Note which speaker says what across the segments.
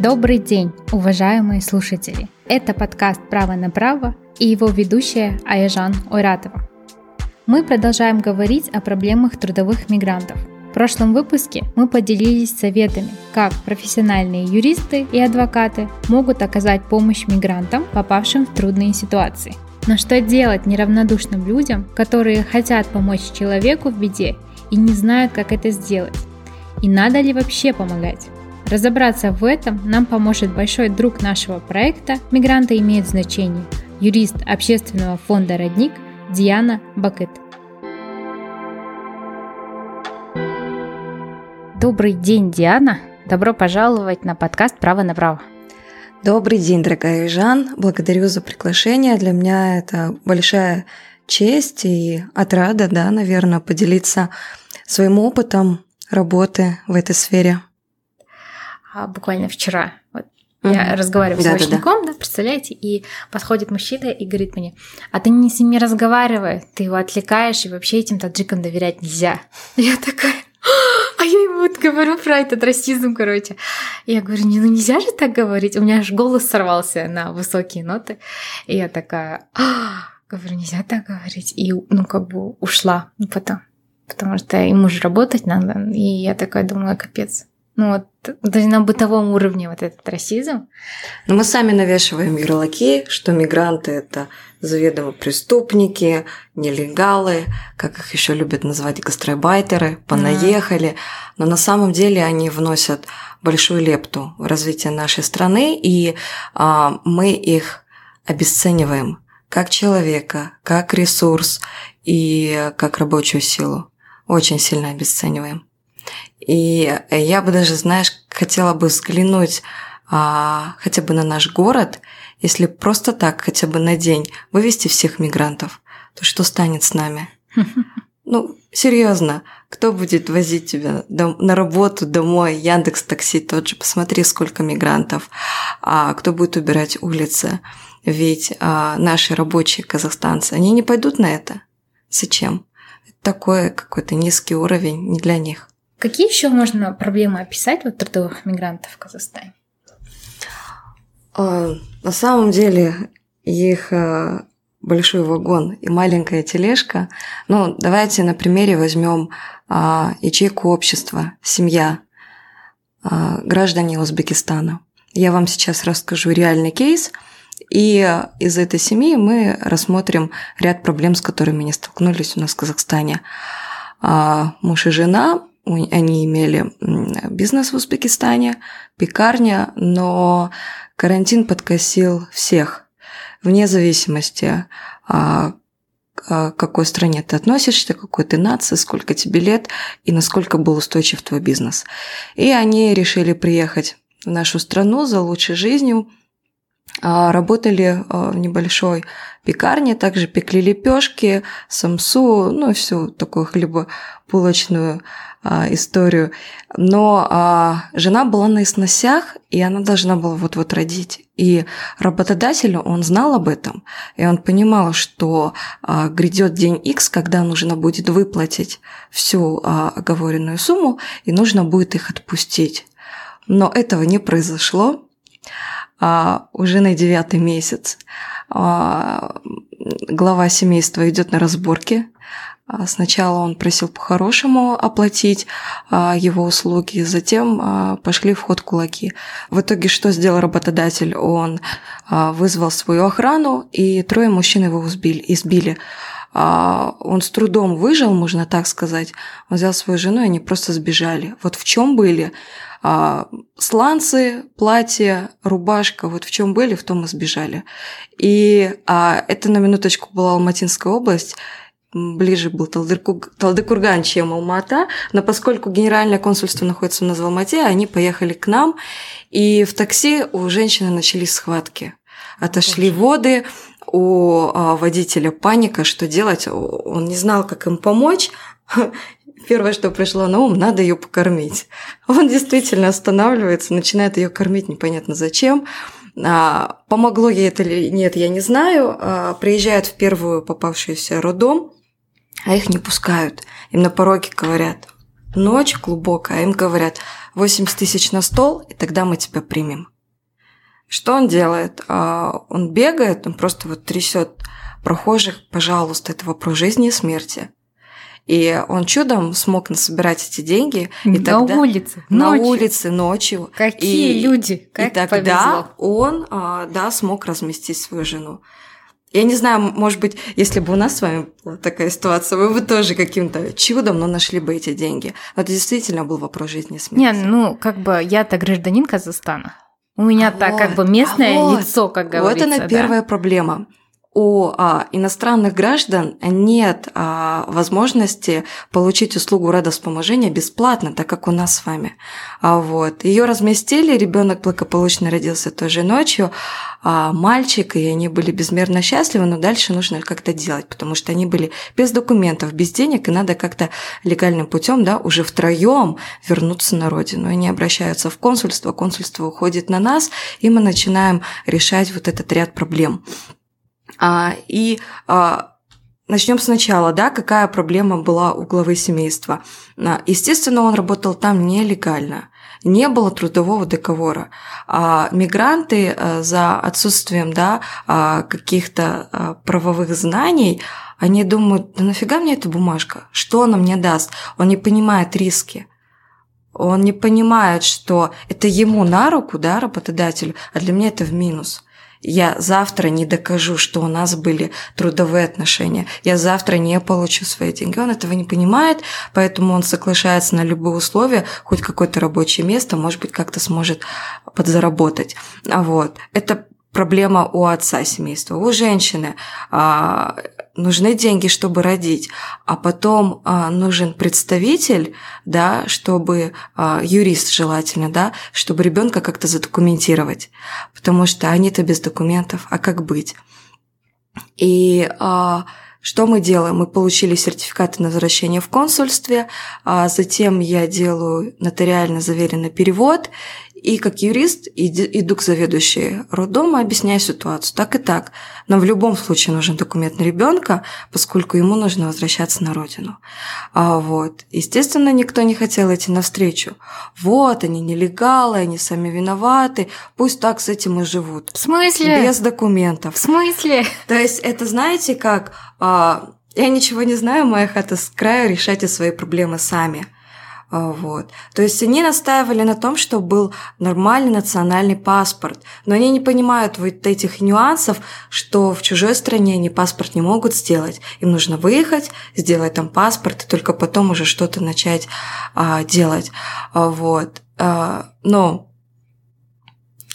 Speaker 1: Добрый день, уважаемые слушатели! Это подкаст «Право на право» и его ведущая Аяжан Ойратова. Мы продолжаем говорить о проблемах трудовых мигрантов. В прошлом выпуске мы поделились советами, как профессиональные юристы и адвокаты могут оказать помощь мигрантам, попавшим в трудные ситуации. Но что делать неравнодушным людям, которые хотят помочь человеку в беде и не знают, как это сделать? И надо ли вообще помогать? Разобраться в этом нам поможет большой друг нашего проекта «Мигранты имеют значение» – юрист общественного фонда «Родник» Диана Бакыт. Добрый день, Диана! Добро пожаловать на подкаст «Право на право».
Speaker 2: Добрый день, дорогая Жан. Благодарю за приглашение. Для меня это большая честь и отрада, да, наверное, поделиться своим опытом работы в этой сфере
Speaker 1: буквально вчера. Вот mm-hmm. я разговариваю да, с мощником, да, да. да, представляете, и подходит мужчина и говорит мне, а ты не с ними разговаривай, ты его отвлекаешь, и вообще этим таджикам доверять нельзя. Я такая, а я ему вот говорю про этот расизм, короче. Я говорю, не, ну нельзя же так говорить. У меня аж голос сорвался на высокие ноты. И я такая, а, говорю, нельзя так говорить. И, ну, как бы ушла ну, потом. Потому что ему же работать надо. И я такая думаю, капец. Ну вот, даже на бытовом уровне вот этот расизм.
Speaker 2: Но мы сами навешиваем ярлыки, что мигранты это заведомо преступники, нелегалы, как их еще любят называть гастробайтеры, понаехали. Но на самом деле они вносят большую лепту в развитие нашей страны, и а, мы их обесцениваем как человека, как ресурс и как рабочую силу. Очень сильно обесцениваем. И я бы даже, знаешь, хотела бы взглянуть а, хотя бы на наш город, если просто так, хотя бы на день, вывести всех мигрантов, то что станет с нами? Ну, серьезно, кто будет возить тебя на работу, домой, Яндекс Такси тот же, посмотри, сколько мигрантов, а кто будет убирать улицы, ведь а, наши рабочие казахстанцы, они не пойдут на это. Зачем? Такой какой-то низкий уровень не для них.
Speaker 1: Какие еще можно проблемы описать вот трудовых мигрантов в Казахстане?
Speaker 2: А, на самом деле их а, большой вагон и маленькая тележка. Ну, давайте на примере возьмем а, ячейку общества, семья, граждане Узбекистана. Я вам сейчас расскажу реальный кейс, и из этой семьи мы рассмотрим ряд проблем, с которыми они столкнулись у нас в Казахстане. Муж и жена они имели бизнес в Узбекистане, пекарня, но карантин подкосил всех, вне зависимости, а, к какой стране ты относишься, какой ты нации, сколько тебе лет и насколько был устойчив твой бизнес. И они решили приехать в нашу страну за лучшей жизнью, а, работали а, в небольшой пекарне, также пекли лепешки, самсу, ну, всю такую хлебобулочную а, историю. Но а, жена была на сносях, и она должна была вот-вот родить. И работодатель, он знал об этом, и он понимал, что а, грядет день X, когда нужно будет выплатить всю а, оговоренную сумму, и нужно будет их отпустить. Но этого не произошло. А, уже на девятый месяц а, глава семейства идет на разборки сначала он просил по-хорошему оплатить а, его услуги, затем а, пошли в ход кулаки. В итоге что сделал работодатель? Он вызвал свою охрану, и трое мужчин его избили. избили. Он с трудом выжил, можно так сказать. Он взял свою жену, и они просто сбежали. Вот в чем были сланцы, платье, рубашка, вот в чем были, в том и сбежали. И а, это на минуточку была Алматинская область, ближе был Талдыкурган, чем Алмата, но поскольку генеральное консульство находится у нас в Алмате, они поехали к нам, и в такси у женщины начались схватки. Отошли Очень. воды, у а, водителя паника, что делать, он не знал, как им помочь. Первое, что пришло на ум, надо ее покормить. Он действительно останавливается, начинает ее кормить непонятно зачем. А, помогло ей это или нет, я не знаю. А, приезжает в первую попавшуюся роддом, а их не пускают. Им на пороге говорят, ночь глубокая, а им говорят 80 тысяч на стол, и тогда мы тебя примем. Что он делает? А, он бегает, он просто вот трясет прохожих, пожалуйста, это вопрос жизни и смерти. И он чудом смог насобирать эти деньги. И
Speaker 1: на
Speaker 2: тогда,
Speaker 1: улице.
Speaker 2: На
Speaker 1: ночью.
Speaker 2: улице ночью.
Speaker 1: Какие
Speaker 2: и,
Speaker 1: люди, как
Speaker 2: и тогда
Speaker 1: повезло.
Speaker 2: он, а, да, смог разместить свою жену. Я не знаю, может быть, если бы у нас с вами была такая ситуация, вы бы тоже каким-то чудом, но нашли бы эти деньги. Но это действительно был вопрос жизни и смерти.
Speaker 1: Не, ну, как бы я-то гражданин Казахстана. У меня-то
Speaker 2: А
Speaker 1: как бы
Speaker 2: вот,
Speaker 1: местное
Speaker 2: а вот,
Speaker 1: лицо, как
Speaker 2: Вот
Speaker 1: говорится.
Speaker 2: она
Speaker 1: да.
Speaker 2: первая проблема. У а, иностранных граждан нет а, возможности получить услугу родовспоможения бесплатно, так как у нас с вами. А, вот. Ее разместили, ребенок благополучно родился той же ночью, а, мальчик, и они были безмерно счастливы, но дальше нужно как-то делать, потому что они были без документов, без денег, и надо как-то легальным путем, да, уже втроем вернуться на родину. Они обращаются в консульство, консульство уходит на нас, и мы начинаем решать вот этот ряд проблем. А, и а, начнем сначала, да, какая проблема была у главы семейства. А, естественно, он работал там нелегально. Не было трудового договора. А мигранты за отсутствием да, каких-то правовых знаний, они думают, да нафига мне эта бумажка? Что она мне даст? Он не понимает риски. Он не понимает, что это ему на руку, да, работодателю, а для меня это в минус. Я завтра не докажу, что у нас были трудовые отношения. Я завтра не получу свои деньги. Он этого не понимает, поэтому он соглашается на любые условия, хоть какое-то рабочее место, может быть, как-то сможет подзаработать. Вот. Это проблема у отца семейства. У женщины а, нужны деньги, чтобы родить, а потом а, нужен представитель, да, чтобы а, юрист желательно, да, чтобы ребенка как-то задокументировать, потому что они-то без документов, а как быть? И а, что мы делаем? Мы получили сертификаты на возвращение в консульстве, а затем я делаю нотариально заверенный перевод, и как юрист иду к заведующей роддома, объясняю ситуацию. Так и так. Но в любом случае нужен документ на ребенка, поскольку ему нужно возвращаться на родину. А вот. Естественно, никто не хотел идти навстречу. Вот, они нелегалы, они сами виноваты, пусть так с этим и живут.
Speaker 1: В смысле?
Speaker 2: Без документов.
Speaker 1: В смысле?
Speaker 2: То есть это, знаете, как а, я ничего не знаю, моя хата с краю, решайте свои проблемы сами. А, Вот. То есть они настаивали на том, что был нормальный национальный паспорт, но они не понимают вот этих нюансов, что в чужой стране они паспорт не могут сделать. Им нужно выехать, сделать там паспорт, и только потом уже что-то начать а, делать. А, Вот. А, но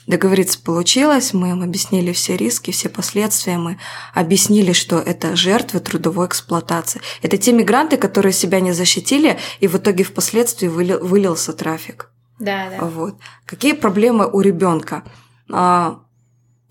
Speaker 2: Договориться получилось, мы им объяснили все риски, все последствия, мы объяснили, что это жертвы трудовой эксплуатации. Это те мигранты, которые себя не защитили, и в итоге впоследствии выли- вылился трафик.
Speaker 1: Да, да.
Speaker 2: Вот. Какие проблемы у ребенка? А,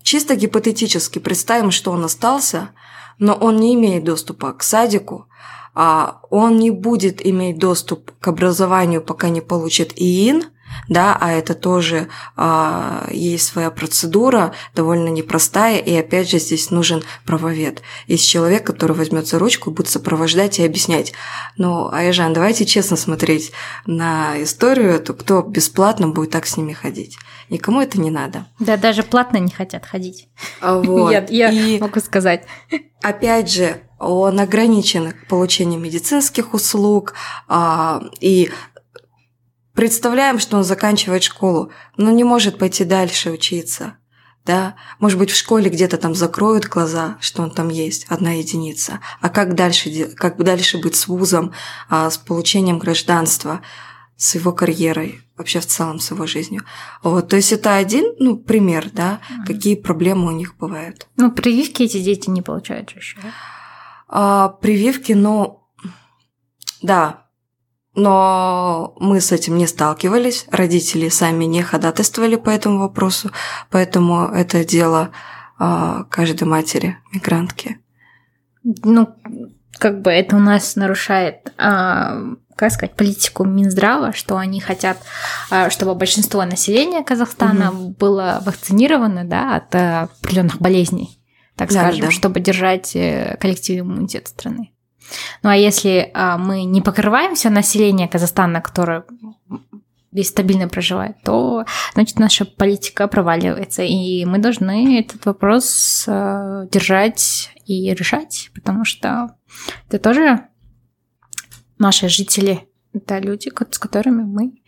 Speaker 2: чисто гипотетически представим, что он остался, но он не имеет доступа к садику, а он не будет иметь доступ к образованию, пока не получит ИИН, да, а это тоже а, есть своя процедура, довольно непростая, и опять же здесь нужен правовед. Есть человек, который возьмет за ручку будет сопровождать и объяснять. Ну, Айжан, давайте честно смотреть на историю эту, кто бесплатно будет так с ними ходить. Никому это не надо.
Speaker 1: Да, даже платно не хотят ходить.
Speaker 2: А Вот.
Speaker 1: Я, я
Speaker 2: И
Speaker 1: могу сказать.
Speaker 2: опять же, он ограничен получением медицинских услуг, а, и представляем, что он заканчивает школу, но не может пойти дальше учиться. Да, может быть, в школе где-то там закроют глаза, что он там есть, одна единица. А как дальше, как дальше быть с вузом, а, с получением гражданства, с его карьерой, вообще в целом с его жизнью. Вот, то есть это один, ну, пример, да,
Speaker 1: Мгм.
Speaker 2: какие проблемы у них бывают.
Speaker 1: Ну, прививки эти дети не получают еще.
Speaker 2: А, прививки, ну, да, но мы с этим не сталкивались, родители сами не ходатайствовали по этому вопросу, поэтому это дело а, каждой матери, мигрантки.
Speaker 1: Ну, как бы это у нас нарушает, а, как сказать, политику Минздрава, что они хотят, а, чтобы большинство населения Казахстана было вакцинировано да, от а, определенных болезней, так
Speaker 2: Да,
Speaker 1: скажем,
Speaker 2: да.
Speaker 1: чтобы держать э, коллективный иммунитет страны. Ну а если а, мы не покрываем все население Казахстана, которое здесь стабильно проживает, то значит наша политика проваливается. И мы должны этот вопрос э, держать и решать, потому что это тоже наши жители, это люди, с которыми мы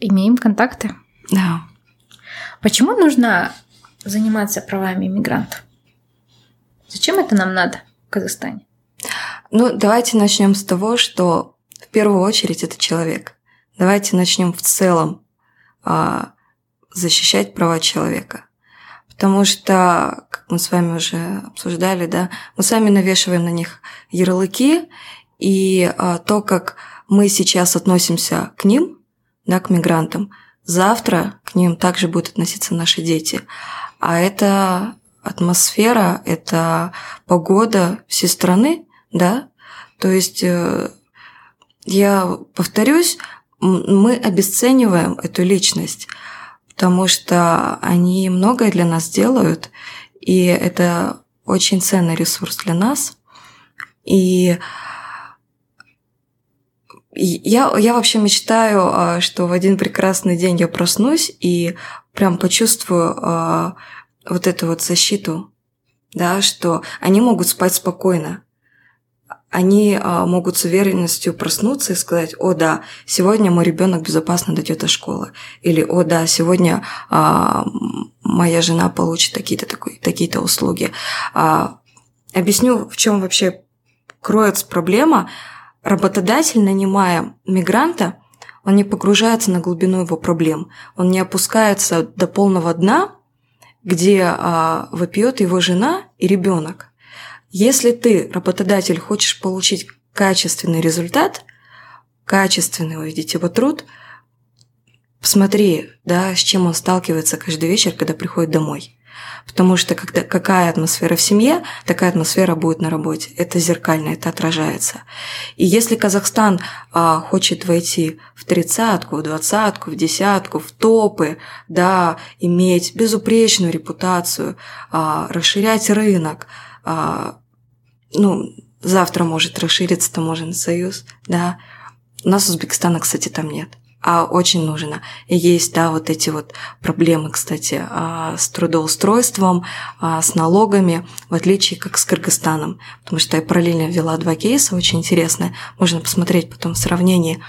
Speaker 1: имеем контакты.
Speaker 2: Да.
Speaker 1: Почему нужно заниматься правами иммигрантов? Зачем это нам надо в Казахстане?
Speaker 2: Ну, давайте начнем с того, что в первую очередь это человек. Давайте начнем в целом а, защищать права человека. Потому что, как мы с вами уже обсуждали, да, мы сами навешиваем на них ярлыки, и а, то, как мы сейчас относимся к ним, да, к мигрантам, завтра к ним также будут относиться наши дети. А это атмосфера, это погода всей страны, да, то есть э, я повторюсь, мы обесцениваем эту личность, потому что они многое для нас делают, и это очень ценный ресурс для нас. И я, я вообще мечтаю, а, что в один прекрасный день я проснусь и прям почувствую а, вот эту вот защиту, да, что они могут спать спокойно, они а, могут с уверенностью проснуться и сказать, о да, сегодня мой ребенок безопасно дойдет до школы. Или, о да, сегодня а, моя жена получит такие-то такие услуги. А, объясню, в чем вообще кроется проблема. Работодатель, нанимая мигранта, он не погружается на глубину его проблем. Он не опускается до полного дна, где а, вопьет его жена и ребенок. Если ты, работодатель, хочешь получить качественный результат, качественный увидеть его труд, посмотри, да, с чем он сталкивается каждый вечер, когда приходит домой. Потому что когда, какая атмосфера в семье, такая атмосфера будет на работе. Это зеркально, это отражается. И если Казахстан а, хочет войти в тридцатку, в двадцатку, в десятку, в топы, да, иметь безупречную репутацию, а, расширять рынок, а, ну, завтра может расшириться таможенный союз, да. У нас Узбекистана, кстати, там нет а очень нужно. И есть, да, вот эти вот проблемы, кстати, а, с трудоустройством, а, с налогами, в отличие как с Кыргызстаном. Потому что я параллельно ввела два кейса, очень интересные. Можно посмотреть потом в сравнении.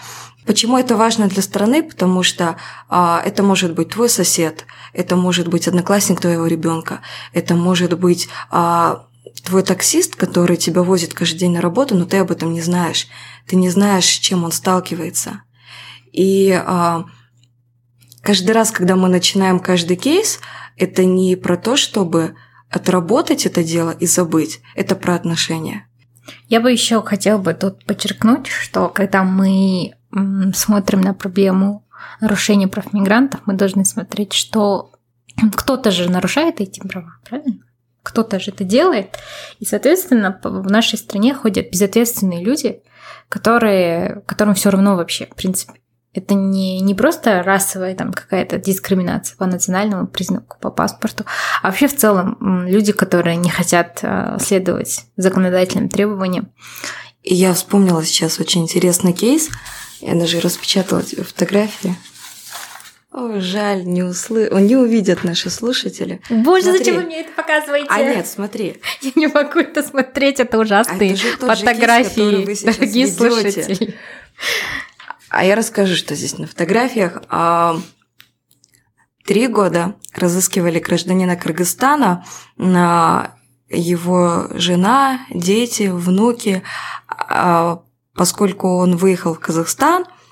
Speaker 2: Почему это важно для страны? Потому что а, это может быть твой сосед, это может быть одноклассник твоего ребенка, это может быть а, твой таксист, который тебя возит каждый день на работу, но ты об этом не знаешь. Ты не знаешь, с чем он сталкивается. И а, каждый раз, когда мы начинаем каждый кейс, это не про то, чтобы отработать это дело и забыть. Это про отношения.
Speaker 1: Я бы еще хотела бы тут подчеркнуть, что когда мы смотрим на проблему нарушения прав мигрантов, мы должны смотреть, что кто-то же нарушает эти права, правильно? Кто-то же это делает. И, соответственно, в нашей стране ходят безответственные люди, которые, которым все равно вообще, в принципе. Это не, не просто расовая там какая-то дискриминация по национальному признаку, по паспорту, а вообще в целом люди, которые не хотят э, следовать законодательным требованиям.
Speaker 2: И я вспомнила сейчас очень интересный кейс. Я даже распечатала фотографии. О, жаль, не услы... не увидят наши слушатели.
Speaker 1: Боже, смотри. зачем вы мне это показываете?
Speaker 2: А нет, смотри.
Speaker 1: Я не могу это смотреть, это ужасные а это фотографии, кейс, дорогие ведете. слушатели.
Speaker 2: А я расскажу, что здесь на фотографиях. А, три года разыскивали гражданина Кыргызстана, его жена, дети, внуки, а, поскольку он выехал в Казахстан – а,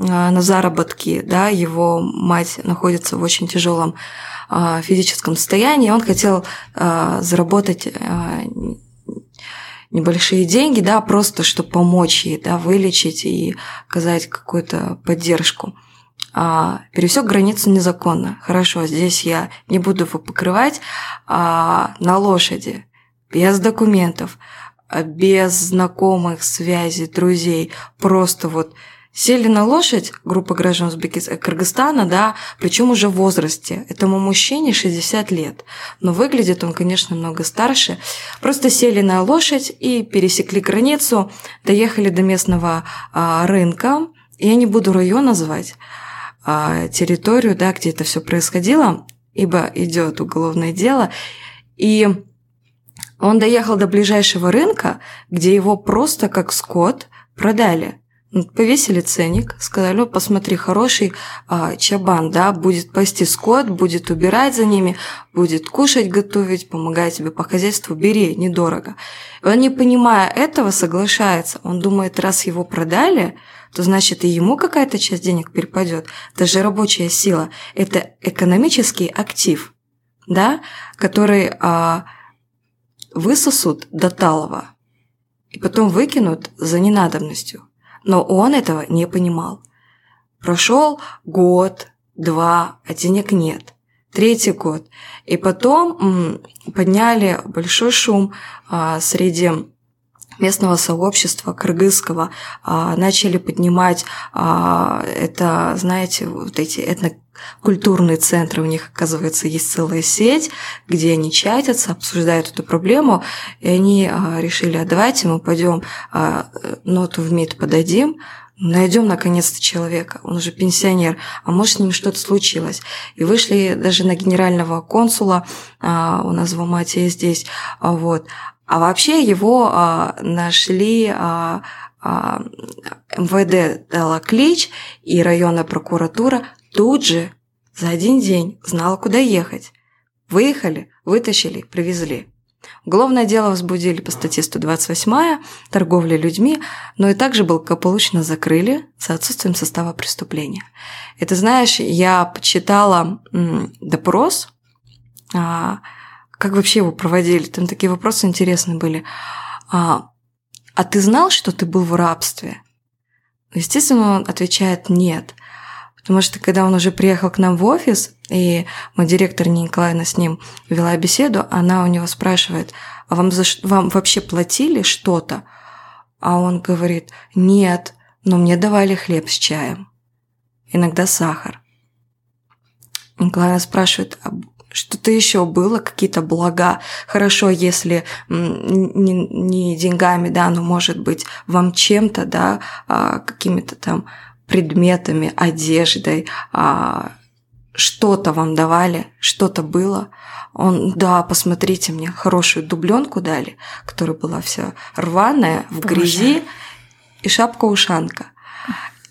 Speaker 2: на заработки, да, его мать находится в очень тяжелом а, физическом состоянии, он хотел а, заработать небольшие деньги, да, просто чтобы помочь ей, да, вылечить и оказать какую-то поддержку. А, пересек границу незаконно. Хорошо, здесь я не буду его покрывать. А, на лошади, без документов, без знакомых, связей, друзей, просто вот Сели на лошадь группа граждан Узбекистана, Кыргызстана, да, причем уже в возрасте. Этому мужчине 60 лет. Но выглядит он, конечно, много старше. Просто сели на лошадь и пересекли границу, доехали до местного а, рынка. Я не буду район назвать, а, территорию, да, где это все происходило, ибо идет уголовное дело. И он доехал до ближайшего рынка, где его просто как скот продали. Повесили ценник, сказали, посмотри, хороший а, чабан, да, будет пасти скот, будет убирать за ними, будет кушать, готовить, помогать тебе по хозяйству, бери, недорого. И он, не понимая этого, соглашается. Он думает, раз его продали, то значит и ему какая-то часть денег перепадет. Это же рабочая сила, это экономический актив, да, который а, высосут до талого и потом выкинут за ненадобностью. Но он этого не понимал. Прошел год, два, а денег нет. Третий год. И потом подняли большой шум а, среди местного сообщества кыргызского а, начали поднимать а, это, знаете, вот эти этнокультурные центры, у них, оказывается, есть целая сеть, где они чатятся, обсуждают эту проблему, и они а, решили, а давайте мы пойдем а, ноту в МИД подадим, найдем наконец-то человека, он уже пенсионер, а может с ним что-то случилось. И вышли даже на генерального консула, а, у нас в Алмате здесь, вот, а вообще его нашли, МВД дала клич, и районная прокуратура тут же за один день знала, куда ехать. Выехали, вытащили, привезли. Уголовное дело возбудили по статье 128 торговля людьми, но и также благополучно закрыли за отсутствием состава преступления. Это, знаешь, я почитала допрос, а, как вообще его проводили? Там такие вопросы интересные были. А, а ты знал, что ты был в рабстве? Естественно, он отвечает нет. Потому что когда он уже приехал к нам в офис, и мой директор Николаевна с ним вела беседу, она у него спрашивает, а вам, за, вам вообще платили что-то? А он говорит, нет, но мне давали хлеб с чаем. Иногда сахар. Николаевна спрашивает, а что-то еще было, какие-то блага. Хорошо, если не, не деньгами, да, но может быть вам чем-то, да, а, какими-то там предметами, одеждой, а, что-то вам давали, что-то было. Он, да, посмотрите мне, хорошую дубленку дали, которая была вся рваная, в грязи, и шапка-ушанка.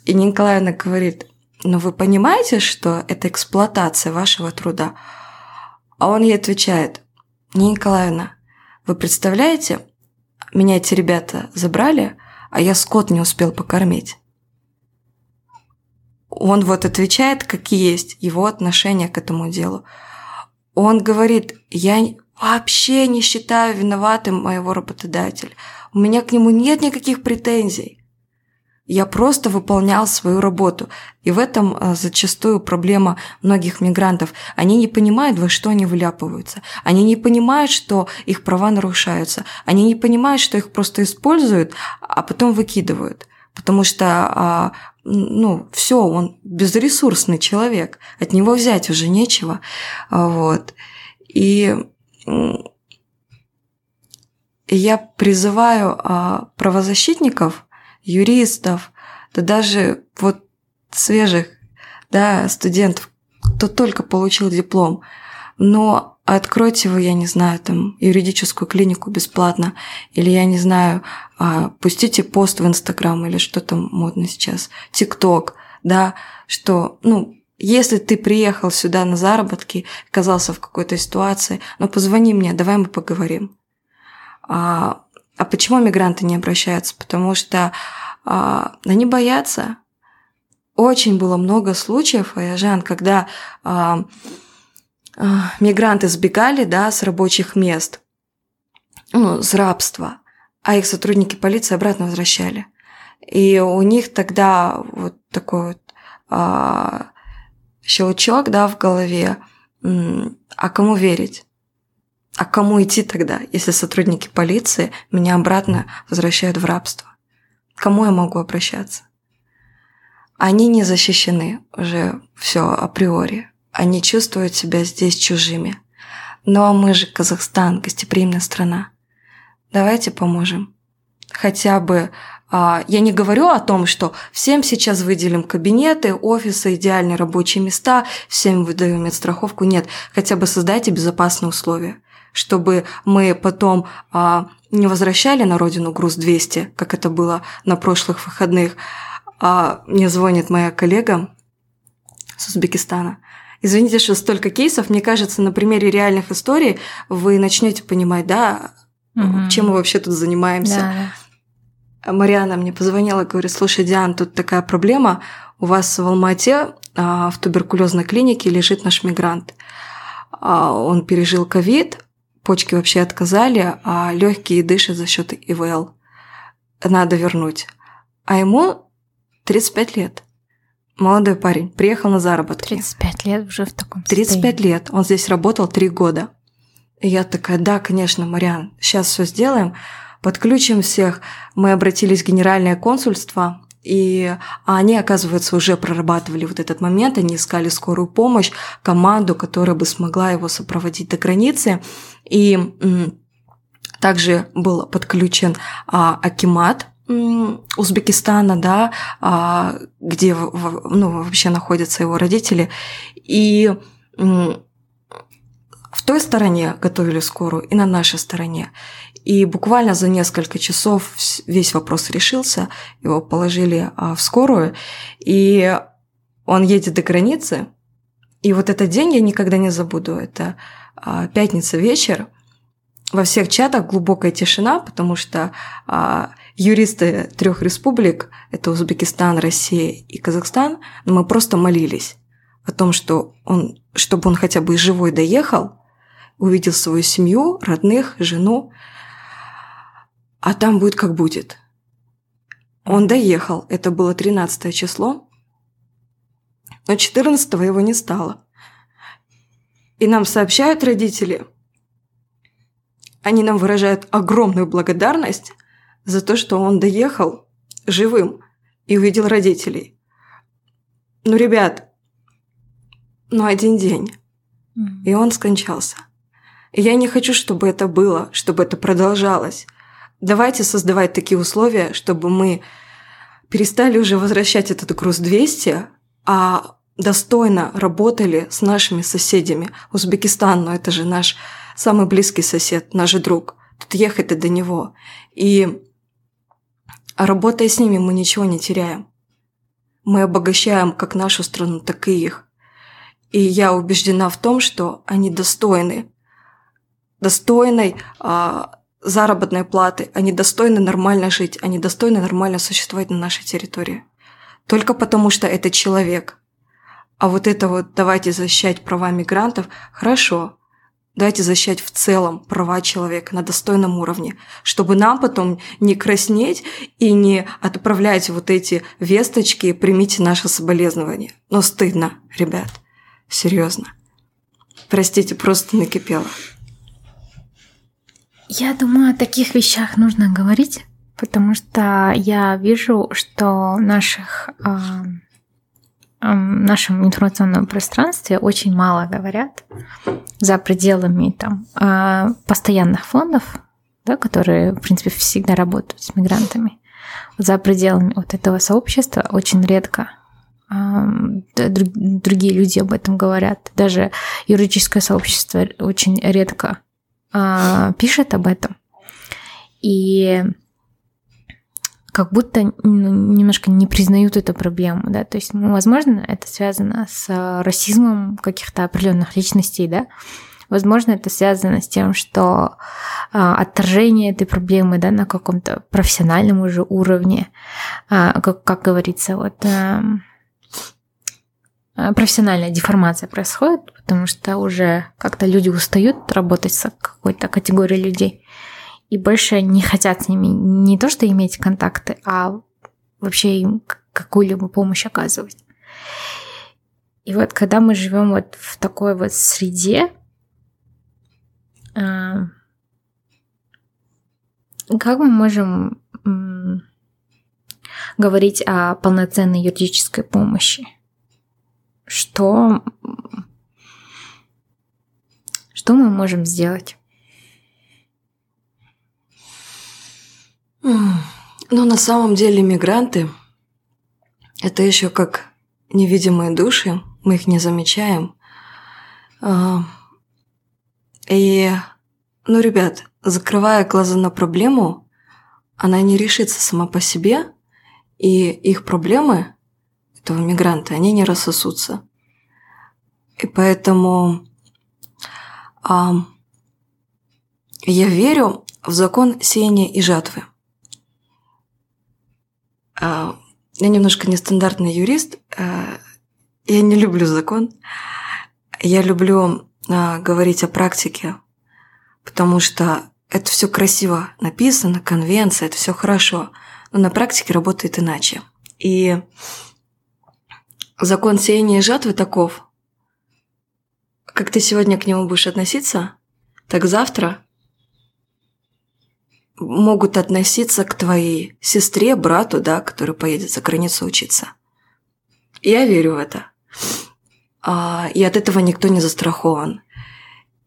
Speaker 2: И Николаевна говорит, но «Ну вы понимаете, что это эксплуатация вашего труда? А он ей отвечает, не Николаевна, вы представляете, меня эти ребята забрали, а я скот не успел покормить. Он вот отвечает, какие есть его отношения к этому делу. Он говорит, я вообще не считаю виноватым моего работодателя. У меня к нему нет никаких претензий. Я просто выполнял свою работу. И в этом э, зачастую проблема многих мигрантов. Они не понимают, во что они вляпываются. Они не понимают, что их права нарушаются. Они не понимают, что их просто используют, а потом выкидывают. Потому что, а, ну, все, он безресурсный человек. От него взять уже нечего. Вот. И я призываю а, правозащитников – юристов, да даже вот свежих да, студентов, кто только получил диплом. Но откройте вы, я не знаю, там, юридическую клинику бесплатно, или, я не знаю, а, пустите пост в Инстаграм, или что там модно сейчас, ТикТок, да, что, ну, если ты приехал сюда на заработки, оказался в какой-то ситуации, ну, позвони мне, давай мы поговорим. А, а почему мигранты не обращаются? Потому что а, они боятся. Очень было много случаев, Аяжан, когда а, а, мигранты сбегали да, с рабочих мест, ну, с рабства, а их сотрудники полиции обратно возвращали. И у них тогда вот такой вот а, щелчок да, в голове, а кому верить? А кому идти тогда, если сотрудники полиции меня обратно возвращают в рабство? Кому я могу обращаться? они не защищены уже все априори. Они чувствуют себя здесь чужими. Но мы же Казахстан, гостеприимная страна. Давайте поможем. Хотя бы а, я не говорю о том, что всем сейчас выделим кабинеты, офисы, идеальные рабочие места, всем выдаем медстраховку. Нет, хотя бы создайте безопасные условия, чтобы мы потом а, не возвращали на родину груз 200, как это было на прошлых выходных. А мне звонит моя коллега с Узбекистана. Извините, что столько кейсов. Мне кажется, на примере реальных историй вы начнете понимать, да, угу. чем мы вообще тут занимаемся. Да, Мариана мне позвонила, говорит, слушай, Диан, тут такая проблема, у вас в Алмате а, в туберкулезной клинике лежит наш мигрант. А, он пережил ковид, почки вообще отказали, а легкие дышат за счет ИВЛ. Надо вернуть. А ему 35 лет. Молодой парень, приехал на заработки.
Speaker 1: 35 лет уже в таком
Speaker 2: 35 состоянии. лет, он здесь работал 3 года. И я такая, да, конечно, Мариан, сейчас все сделаем подключим всех. Мы обратились в генеральное консульство, и они, оказывается, уже прорабатывали вот этот момент, они искали скорую помощь, команду, которая бы смогла его сопроводить до границы. И также был подключен а, Акимат, Узбекистана, да, а, где ну, вообще находятся его родители. И в той стороне готовили скорую и на нашей стороне. И буквально за несколько часов весь вопрос решился, его положили а, в скорую, и он едет до границы. И вот этот день я никогда не забуду. Это а, пятница вечер. Во всех чатах глубокая тишина, потому что а, юристы трех республик, это Узбекистан, Россия и Казахстан, мы просто молились о том, что он, чтобы он хотя бы живой доехал, увидел свою семью, родных, жену, а там будет как будет. Он доехал, это было 13 число, но 14 его не стало. И нам сообщают родители, они нам выражают огромную благодарность за то, что он доехал живым и увидел родителей. Ну, ребят, ну один день, и он скончался. И я не хочу, чтобы это было, чтобы это продолжалось. Давайте создавать такие условия, чтобы мы перестали уже возвращать этот груз 200, а достойно работали с нашими соседями. Узбекистан, ну это же наш самый близкий сосед, наш друг. Тут ехать-то до него. И работая с ними, мы ничего не теряем. Мы обогащаем как нашу страну, так и их. И я убеждена в том, что они достойны, достойной а, заработной платы, они достойны нормально жить, они достойны нормально существовать на нашей территории. Только потому, что это человек. А вот это вот давайте защищать права мигрантов, хорошо. Давайте защищать в целом права человека на достойном уровне, чтобы нам потом не краснеть и не отправлять вот эти весточки «примите наше соболезнование». Но стыдно, ребят. Серьезно. Простите, просто накипело.
Speaker 1: Я думаю, о таких вещах нужно говорить, потому что я вижу, что наших, э, нашем информационном пространстве очень мало говорят за пределами там, э, постоянных фондов, да, которые, в принципе, всегда работают с мигрантами. За пределами вот этого сообщества очень редко другие люди об этом говорят. Даже юридическое сообщество очень редко а, пишет об этом. И как будто ну, немножко не признают эту проблему, да, то есть, ну, возможно, это связано с расизмом каких-то определенных личностей, да, возможно, это связано с тем, что а, отторжение этой проблемы, да, на каком-то профессиональном уже уровне, а, как, как говорится, вот а, Э, профессиональная деформация происходит, потому что уже как-то люди устают работать с какой-то категорией людей и больше не хотят с ними не то что иметь контакты, а вообще им какую-либо помощь оказывать. И вот когда мы живем вот в такой вот среде, э, как мы можем говорить о полноценной юридической помощи. Что, что мы можем сделать?
Speaker 2: Ну, на самом деле мигранты – это еще как невидимые души, мы их не замечаем. А, и, ну, ребят, закрывая глаза на проблему, она не решится сама по себе, и их проблемы, этого мигранта, они не рассосутся. И поэтому а, я верю в закон сеяния и жатвы. А, я немножко нестандартный юрист. А, я не люблю закон. Я люблю а, говорить о практике, потому что это все красиво написано, конвенция, это все хорошо, но на практике работает иначе. И закон сеяния и жатвы таков. Как ты сегодня к нему будешь относиться, так завтра могут относиться к твоей сестре, брату, да, который поедет за границу учиться. Я верю в это. А, и от этого никто не застрахован.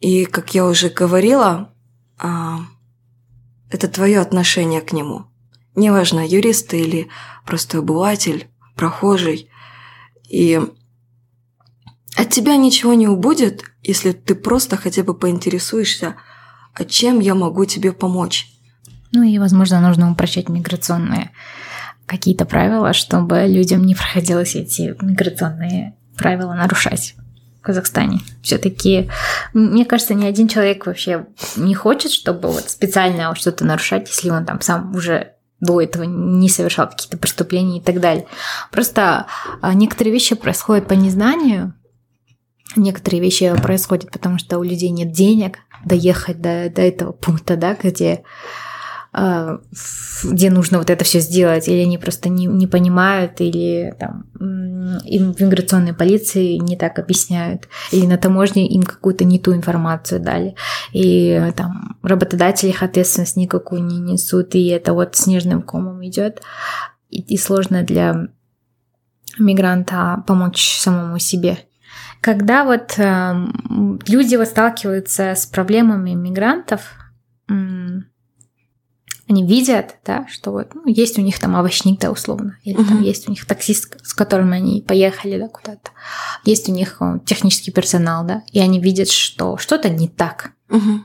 Speaker 2: И, как я уже говорила, а, это твое отношение к нему. Неважно, юрист ты или простой обыватель, прохожий. И от тебя ничего не убудет, если ты просто хотя бы поинтересуешься, а чем я могу тебе помочь.
Speaker 1: Ну и, возможно, нужно упрощать миграционные какие-то правила, чтобы людям не приходилось эти миграционные правила нарушать в Казахстане. Все-таки, мне кажется, ни один человек вообще не хочет, чтобы вот специально что-то нарушать, если он там сам уже до этого не совершал какие-то преступления и так далее. Просто а, некоторые вещи происходят по незнанию, некоторые вещи происходят, потому что у людей нет денег доехать до, до этого пункта, да, где где нужно вот это все сделать, или они просто не, не понимают, или там им в миграционной полиции не так объясняют, или на таможне им какую-то не ту информацию дали, и там работодатели их ответственность никакую не несут, и это вот снежным комом идет, и, и сложно для мигранта помочь самому себе. Когда вот э, люди вот сталкиваются с проблемами мигрантов, они видят, да, что вот ну, есть у них там овощник, да, условно, или uh-huh. там есть у них таксист, с которым они поехали, да, куда-то, есть у них э, технический персонал, да, и они видят, что что-то не так. Uh-huh.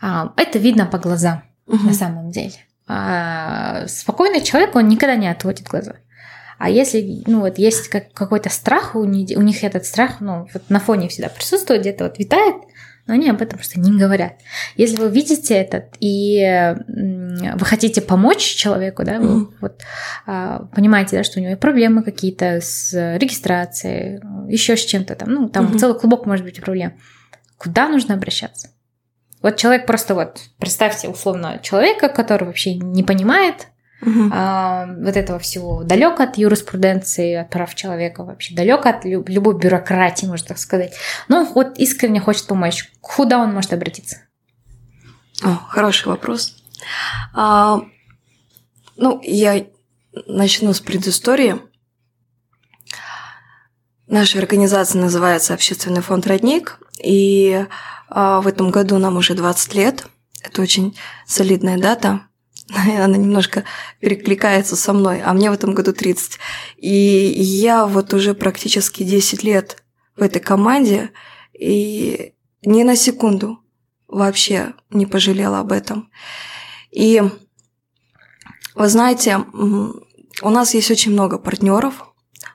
Speaker 1: А, это видно по глазам uh-huh. на самом деле. А, спокойный человек, он никогда не отводит глаза. А если, ну вот, есть как, какой-то страх, у них, у них этот страх, ну, вот на фоне всегда присутствует, где-то вот витает, но они об этом просто не говорят. Если вы видите этот и вы хотите помочь человеку, да, вы вот, а, понимаете, да, что у него проблемы какие-то с регистрацией, еще с чем-то там, ну, там mm-hmm. целый клубок может быть проблем. Куда нужно обращаться? Вот человек просто вот, представьте условно человека, который вообще не понимает угу. а, вот этого всего, далек от юриспруденции, от прав человека вообще, далек от любой бюрократии, можно так сказать. Но вот искренне хочет помочь. Куда он может обратиться?
Speaker 2: О, хороший вопрос. А, ну, я начну с предыстории. Наша организация называется Общественный фонд «Родник», и а, в этом году нам уже 20 лет. Это очень солидная дата. она немножко перекликается со мной, а мне в этом году 30. И я вот уже практически 10 лет в этой команде, и ни на секунду вообще не пожалела об этом. И вы знаете, у нас есть очень много партнеров,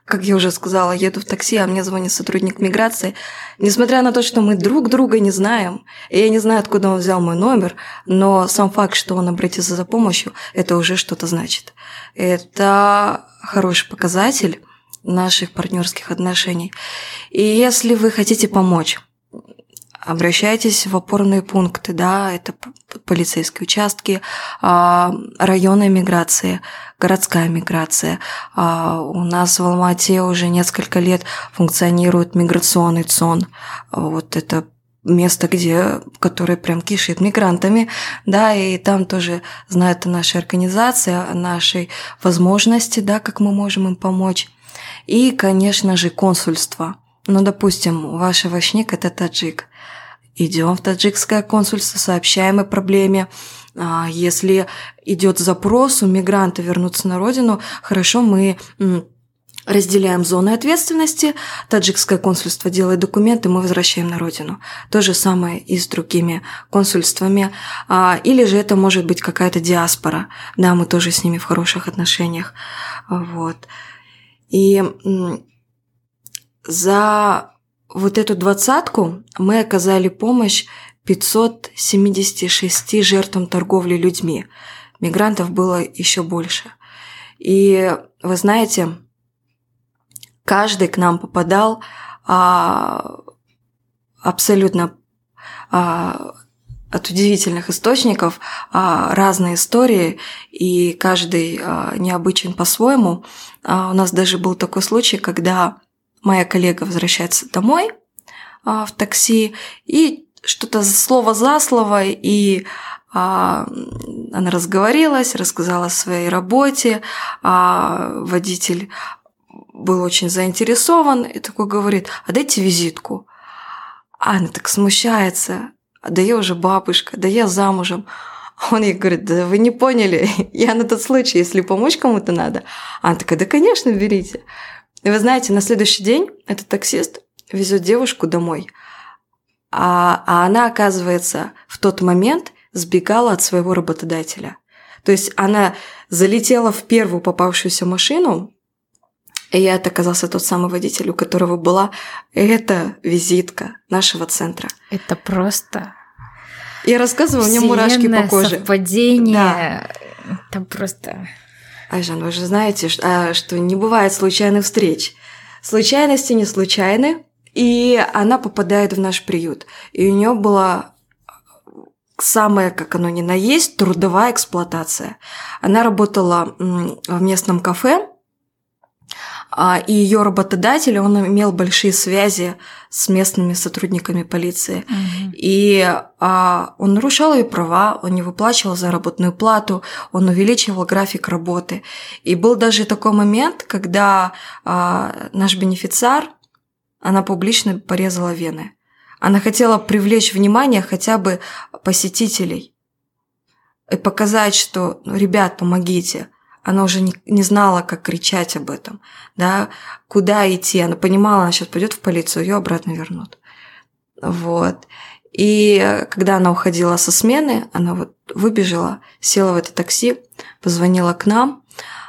Speaker 2: как я уже сказала, еду в такси, а мне звонит сотрудник миграции. Несмотря на то, что мы друг друга не знаем, и я не знаю, откуда он взял мой номер, но сам факт, что он обратился за помощью, это уже что-то значит. Это хороший показатель наших партнерских отношений. И если вы хотите помочь, обращайтесь в опорные пункты, да, это полицейские участки, а, районы миграции, городская миграция. А, у нас в Алмате уже несколько лет функционирует миграционный ЦОН. Вот это место, где, которое прям кишит мигрантами, да, и там тоже знают о нашей организации, о нашей возможности, да, как мы можем им помочь. И, конечно же, консульство. Ну, допустим, ваш овощник – это таджик. Идем в таджикское консульство, сообщаем о проблеме. А, если идет запрос у мигранта вернуться на родину, хорошо, мы разделяем зоны ответственности, таджикское консульство делает документы, мы возвращаем на родину. То же самое и с другими консульствами. А, или же это может быть какая-то диаспора, да, мы тоже с ними в хороших отношениях. Вот. И за вот эту двадцатку мы оказали помощь 576 жертвам торговли людьми. Мигрантов было еще больше. И вы знаете, каждый к нам попадал а, абсолютно а, от удивительных источников а, разные истории, и каждый а, необычен по-своему. А, у нас даже был такой случай, когда моя коллега возвращается домой а, в такси, и что-то слово за слово, и а, она разговорилась, рассказала о своей работе, а водитель был очень заинтересован и такой говорит, а дайте визитку. А она так смущается, да я уже бабушка, да я замужем. Он ей говорит, да вы не поняли, я на тот случай, если помочь кому-то надо. Она такая, да конечно, берите. И вы знаете, на следующий день этот таксист везет девушку домой, а, а она, оказывается, в тот момент сбегала от своего работодателя. То есть она залетела в первую попавшуюся машину, и это оказался тот самый водитель, у которого была эта визитка нашего центра.
Speaker 1: Это просто...
Speaker 2: Я рассказываю, у меня мурашки по коже.
Speaker 1: совпадение. Да. Это просто...
Speaker 2: Айжан, вы же знаете, а, что не бывает случайных встреч. Случайности не случайны, и она попадает в наш приют. И у нее была самая, как оно ни на есть, трудовая эксплуатация. Она работала в местном кафе, и ее работодатель, он имел большие связи с местными сотрудниками полиции. Угу. И а, он нарушал ее права, он не выплачивал заработную плату, он увеличивал график работы. И был даже такой момент, когда а, наш бенефициар, она публично порезала вены. Она хотела привлечь внимание хотя бы посетителей и показать, что, ну, ребят, помогите – она уже не, знала, как кричать об этом, да, куда идти. Она понимала, она сейчас пойдет в полицию, ее обратно вернут. Вот. И когда она уходила со смены, она вот выбежала, села в это такси, позвонила к нам.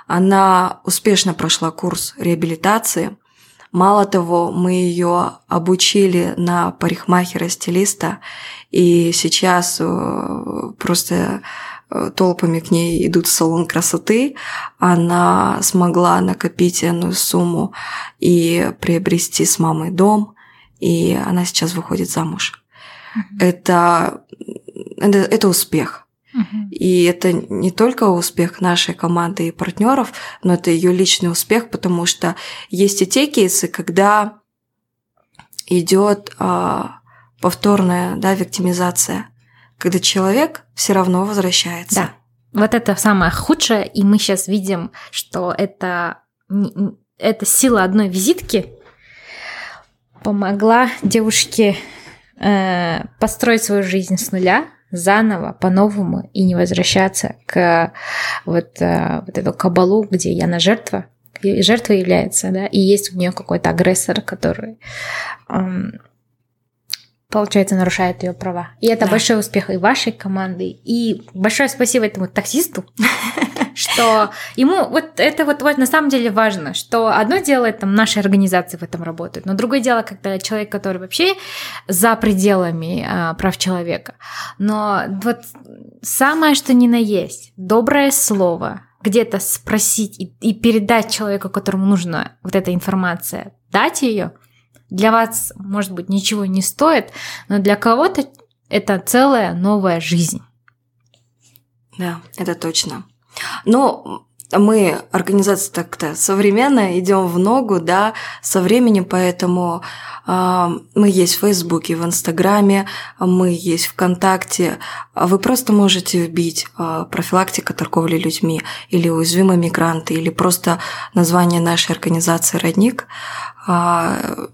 Speaker 2: Она успешно прошла курс реабилитации. Мало того, мы ее обучили на парикмахера-стилиста, и сейчас э, просто Э, толпами к ней идут в салон красоты, она смогла накопить энную сумму и приобрести с мамой дом, и она сейчас выходит замуж. Mm-hmm. Это, это, это успех. Mm-hmm. И это не только успех нашей команды и партнеров, но это ее личный успех, потому что есть и те кейсы, когда идет а, повторная да, виктимизация когда человек все равно возвращается.
Speaker 1: Да. Вот это самое худшее, и мы сейчас видим, что это, это сила одной визитки помогла девушке э, построить свою жизнь с нуля, заново, по-новому, и не возвращаться к вот, э, вот эту кабалу, где я на жертва, жертва является, да, и есть у нее какой-то агрессор, который эм, получается, нарушает ее права. И это да. большой успех и вашей команды. И большое спасибо этому таксисту, что ему вот это вот, вот на самом деле важно, что одно дело, там наши организации в этом работают, но другое дело, когда человек, который вообще за пределами а, прав человека. Но вот самое, что ни на есть, доброе слово, где-то спросить и, и передать человеку, которому нужна вот эта информация, дать ее, для вас, может быть, ничего не стоит, но для кого-то это целая новая жизнь.
Speaker 2: Да, это точно. Но мы организация так-то современная, идем в ногу, да, со временем, поэтому э, мы есть в Фейсбуке, в Инстаграме, мы есть ВКонтакте. Вы просто можете вбить э, профилактика торговли людьми или уязвимые мигранты, или просто название нашей организации «Родник», э,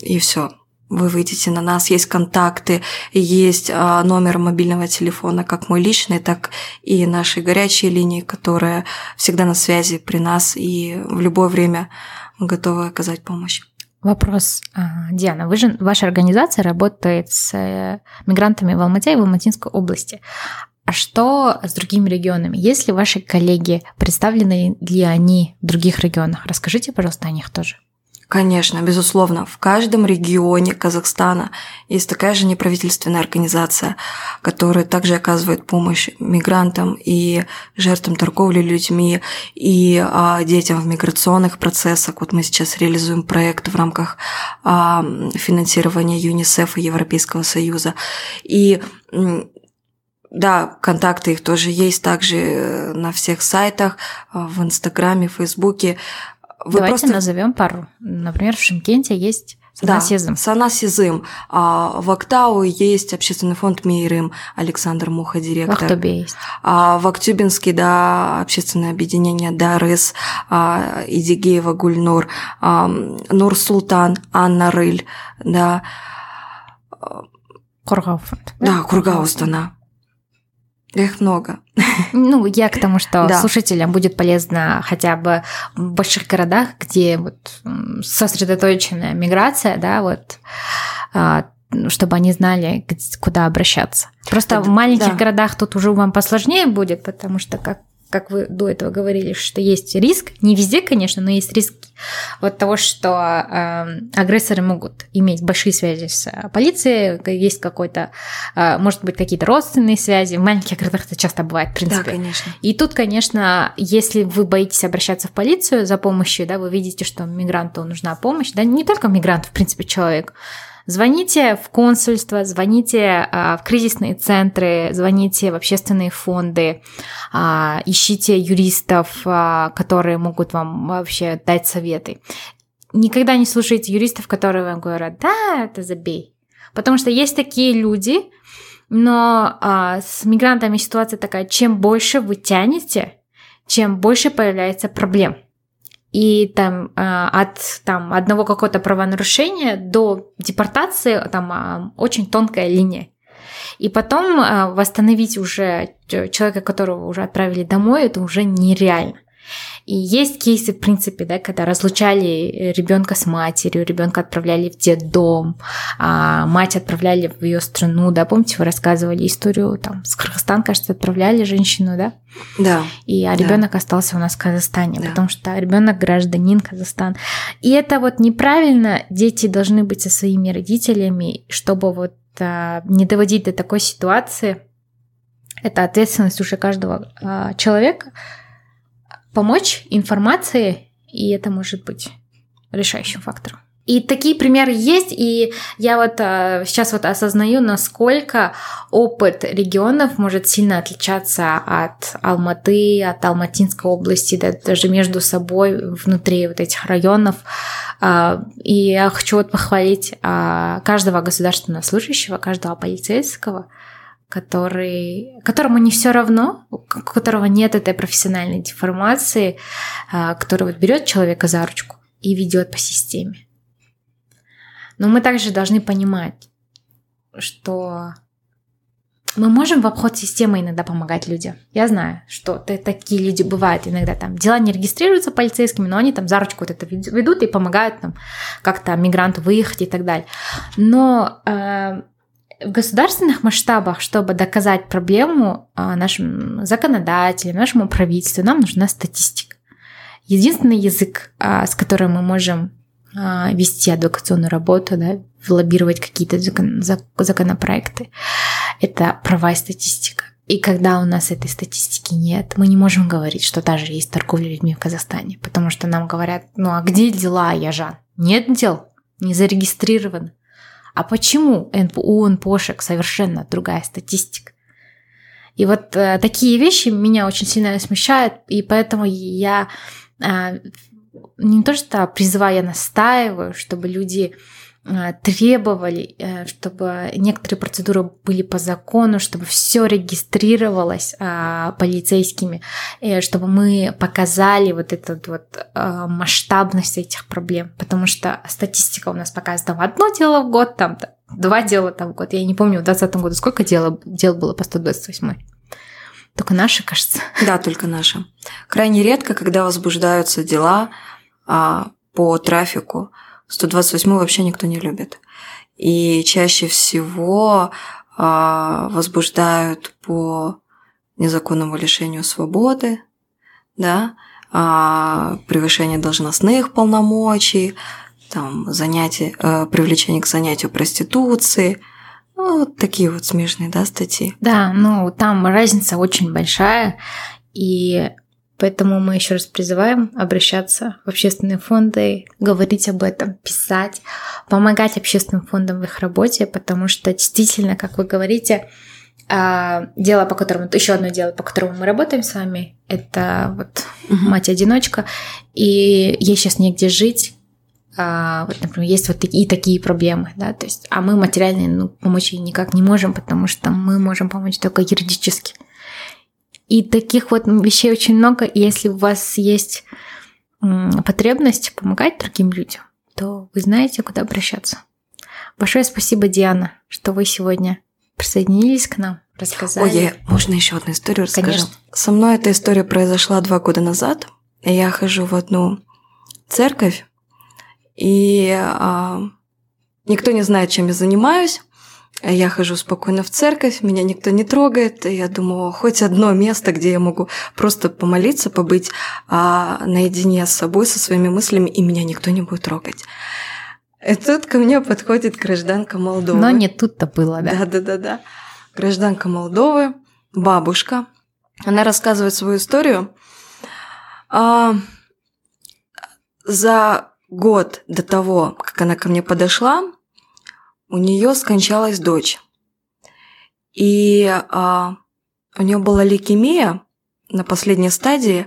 Speaker 2: и все вы выйдете на нас, есть контакты, есть а, номер мобильного телефона, как мой личный, так и наши горячие линии, которые всегда на связи при нас и в любое время мы готовы оказать помощь.
Speaker 1: Вопрос, а, Диана, вы же, ваша организация работает с э, мигрантами в Алмате и в Алматинской области. А что с другими регионами? Есть ли ваши коллеги, представлены ли они в других регионах? Расскажите, пожалуйста, о них тоже.
Speaker 2: Конечно, безусловно, в каждом регионе Казахстана есть такая же неправительственная организация, которая также оказывает помощь мигрантам и жертвам торговли людьми, и а, детям в миграционных процессах. Вот мы сейчас реализуем проект в рамках а, финансирования ЮНИСЕФ и Европейского Союза. И да, контакты их тоже есть также на всех сайтах, в Инстаграме, Фейсбуке.
Speaker 1: Вы Давайте просто... назовем пару. Например, в Шимкенте есть Санасизм.
Speaker 2: Да, Санасизм. А в Актау есть общественный фонд Мейрым, Александр Муха, директор.
Speaker 1: В Ахтубе есть.
Speaker 2: А в Актюбинске, да, общественное объединение Дарыс, а, Идигеева Гульнур, а, Нур Султан, Анна Рыль, да.
Speaker 1: Кургау
Speaker 2: Да, Кургау Стана. Их много.
Speaker 1: Ну, я к тому, что да. слушателям будет полезно хотя бы в больших городах, где вот сосредоточенная миграция, да, вот а, чтобы они знали, куда обращаться. Просто Это, в маленьких да. городах тут уже вам посложнее будет, потому что, как как вы до этого говорили, что есть риск, не везде, конечно, но есть риск вот того, что э, агрессоры могут иметь большие связи с э, полицией, есть какой-то, э, может быть, какие-то родственные связи. В маленьких городах это часто бывает, в принципе.
Speaker 2: Да, конечно.
Speaker 1: И тут, конечно, если вы боитесь обращаться в полицию за помощью, да, вы видите, что мигранту нужна помощь, да, не только мигрант, в принципе, человек, Звоните в консульство, звоните а, в кризисные центры, звоните в общественные фонды, а, ищите юристов, а, которые могут вам вообще дать советы. Никогда не слушайте юристов, которые вам говорят, да, это забей. Потому что есть такие люди, но а, с мигрантами ситуация такая, чем больше вы тянете, чем больше появляется проблем и там а, от там, одного какого-то правонарушения до депортации там а, очень тонкая линия. И потом а, восстановить уже человека, которого уже отправили домой, это уже нереально. И есть кейсы, в принципе, да, когда разлучали ребенка с матерью, ребенка отправляли в детдом, а мать отправляли в ее страну, да, помните, вы рассказывали историю, там, с Кыргызстана, кажется, отправляли женщину, да?
Speaker 2: Да.
Speaker 1: И а ребенок да. остался у нас в Казахстане, да. потому что ребенок гражданин Казахстана. И это вот неправильно, дети должны быть со своими родителями, чтобы вот а, не доводить до такой ситуации. Это ответственность уже каждого а, человека, помочь информации, и это может быть решающим фактором. И такие примеры есть, и я вот а, сейчас вот осознаю, насколько опыт регионов может сильно отличаться от Алматы, от Алматинской области, да, даже между собой внутри вот этих районов. А, и я хочу вот похвалить а, каждого государственного служащего, каждого полицейского, который, которому не все равно, у которого нет этой профессиональной деформации, а, который вот берет человека за ручку и ведет по системе. Но мы также должны понимать, что мы можем в обход системы иногда помогать людям. Я знаю, что такие люди бывают иногда там. Дела не регистрируются полицейскими, но они там за ручку вот это ведут и помогают там как-то мигранту выехать и так далее. Но э, в государственных масштабах, чтобы доказать проблему а, нашим законодателям, нашему правительству, нам нужна статистика. Единственный язык, а, с которым мы можем а, вести адвокационную работу, да, лоббировать какие-то закон, законопроекты, это права и статистика. И когда у нас этой статистики нет, мы не можем говорить, что даже есть торговля людьми в Казахстане, потому что нам говорят, ну а где дела, Яжан? Нет дел, не зарегистрировано. А почему у НПОшек совершенно другая статистика? И вот э, такие вещи меня очень сильно смущают, и поэтому я э, не то что призываю, я настаиваю, чтобы люди требовали, э, чтобы некоторые процедуры были по закону, чтобы все регистрировалось а, полицейскими, чтобы мы показали вот эту вот а, масштабность этих проблем, потому что статистика у нас показывает там одно дело в год, там два дела там в год. Я не помню в 2020 году сколько дел, дел было по 128 только наши, кажется.
Speaker 2: Да, только наши. Крайне редко, когда возбуждаются дела а, по трафику, 128 вообще никто не любит. И чаще всего а, возбуждают по незаконному лишению свободы, да, а, превышение должностных полномочий, там, занятие, а, привлечение к занятию проституции, ну, вот такие вот смешные, да, статьи.
Speaker 1: Да, ну, там разница очень большая, и Поэтому мы еще раз призываем обращаться в общественные фонды, говорить об этом, писать, помогать общественным фондам в их работе, потому что действительно, как вы говорите, а, дело, по которому еще одно дело, по которому мы работаем с вами, это вот угу. мать-одиночка, и ей сейчас негде жить. А, вот, например, есть вот такие, и такие проблемы, да, то есть, а мы материально ну, помочь ей никак не можем, потому что мы можем помочь только юридически. И таких вот вещей очень много. И если у вас есть потребность помогать другим людям, то вы знаете, куда обращаться. Большое спасибо, Диана, что вы сегодня присоединились к нам, рассказали.
Speaker 2: Ой, я, можно еще одну историю расскажу? Конечно. Со мной эта история произошла два года назад. Я хожу в одну церковь, и а, никто не знает, чем я занимаюсь. Я хожу спокойно в церковь, меня никто не трогает. И я думаю, хоть одно место, где я могу просто помолиться, побыть а, наедине с собой, со своими мыслями, и меня никто не будет трогать. И тут ко мне подходит гражданка Молдовы.
Speaker 1: Но не тут-то было, да?
Speaker 2: Да-да-да-да. Гражданка Молдовы, бабушка. Она рассказывает свою историю. А, за год до того, как она ко мне подошла, у нее скончалась дочь. И а, у нее была лейкемия на последней стадии.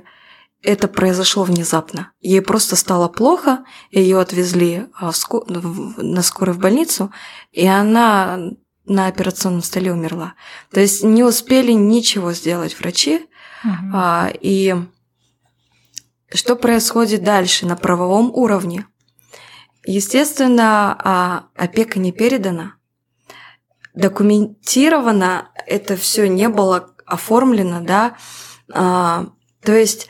Speaker 2: Это произошло внезапно. Ей просто стало плохо, ее отвезли а, в ско... на скорой в больницу, и она на операционном столе умерла. То есть не успели ничего сделать врачи. Угу. А, и что происходит дальше на правовом уровне? Естественно, а, опека не передана. Документировано это все не было оформлено, да. А, то есть,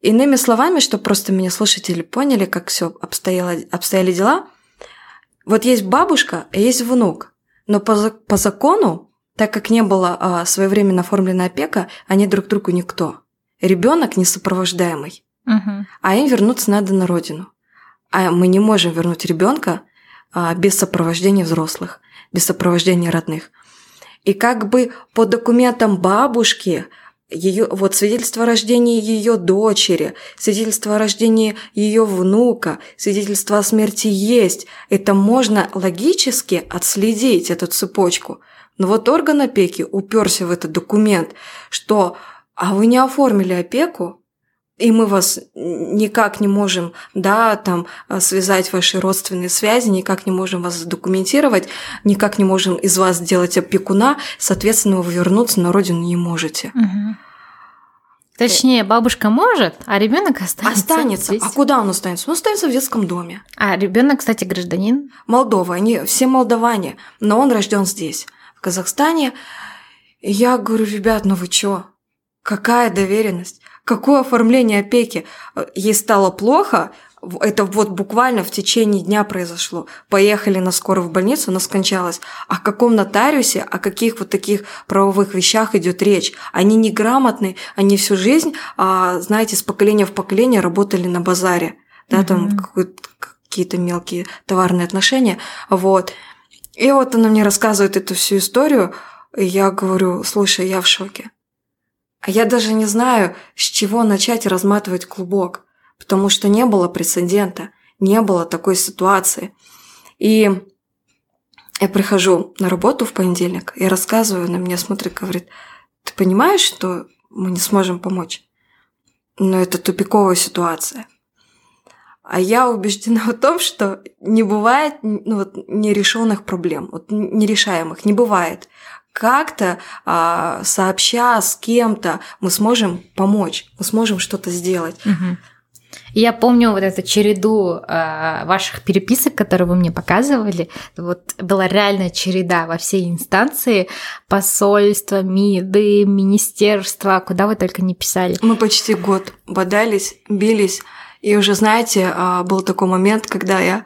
Speaker 2: иными словами, что просто меня слушатели поняли, как все обстояло, обстояли дела. Вот есть бабушка, а есть внук. Но по, по закону, так как не было а, своевременно оформлена опека, они друг другу никто. Ребенок несопровождаемый. Угу. А им вернуться надо на родину. А мы не можем вернуть ребенка а, без сопровождения взрослых, без сопровождения родных. И как бы по документам бабушки ее, вот свидетельство о рождении ее дочери, свидетельство о рождении ее внука, свидетельство о смерти есть. Это можно логически отследить, эту цепочку. Но вот орган опеки уперся в этот документ, что а вы не оформили опеку, и мы вас никак не можем, да, там, а, связать ваши родственные связи, никак не можем вас документировать, никак не можем из вас сделать опекуна, соответственно, вы вернуться на родину не можете.
Speaker 1: Угу. Точнее, бабушка может, а ребенок останется.
Speaker 2: Останется. Здесь. А куда он останется? Он останется в детском доме.
Speaker 1: А ребенок, кстати, гражданин?
Speaker 2: Молдова. Они все молдаване, но он рожден здесь, в Казахстане. И я говорю, ребят, ну вы чё? Какая доверенность? Какое оформление опеки? Ей стало плохо, это вот буквально в течение дня произошло. Поехали на скорую в больницу, она скончалась. О каком нотариусе, о каких вот таких правовых вещах идет речь? Они неграмотны, они всю жизнь, а, знаете, с поколения в поколение работали на базаре. Да, mm-hmm. там какие-то мелкие товарные отношения. Вот. И вот она мне рассказывает эту всю историю, и я говорю, слушай, я в шоке. А я даже не знаю, с чего начать разматывать клубок, потому что не было прецедента, не было такой ситуации. И я прихожу на работу в понедельник и рассказываю, на меня смотрит, говорит, ты понимаешь, что мы не сможем помочь? Но это тупиковая ситуация. А я убеждена в том, что не бывает ну, вот, нерешенных проблем, вот, нерешаемых, не бывает. Как-то а, сообща с кем-то мы сможем помочь, мы сможем что-то сделать.
Speaker 1: Угу. Я помню вот эту череду э, ваших переписок, которые вы мне показывали. Вот была реальная череда во всей инстанции, посольства, МИДы, министерства, куда вы только не писали.
Speaker 2: Мы почти год бодались, бились. И уже, знаете, э, был такой момент, когда я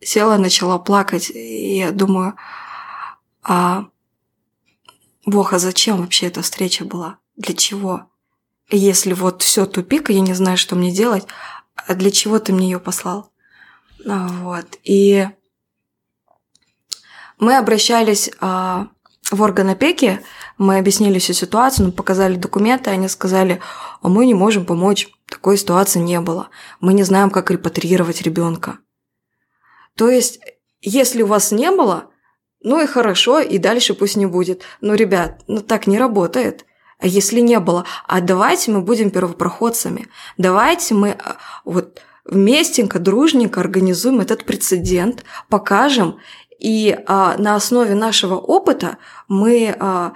Speaker 2: села, начала плакать, и я думаю, а Бог, а зачем вообще эта встреча была? Для чего? Если вот все тупик, и я не знаю, что мне делать, а для чего ты мне ее послал? А, вот. И мы обращались а, в орган опеки, мы объяснили всю ситуацию, мы показали документы, они сказали, а мы не можем помочь, такой ситуации не было. Мы не знаем, как репатриировать ребенка. То есть, если у вас не было, ну и хорошо, и дальше пусть не будет. Но, ребят, ну так не работает. А если не было, а давайте мы будем первопроходцами, давайте мы а, вот вместенько, дружненько организуем этот прецедент, покажем, и а, на основе нашего опыта мы а,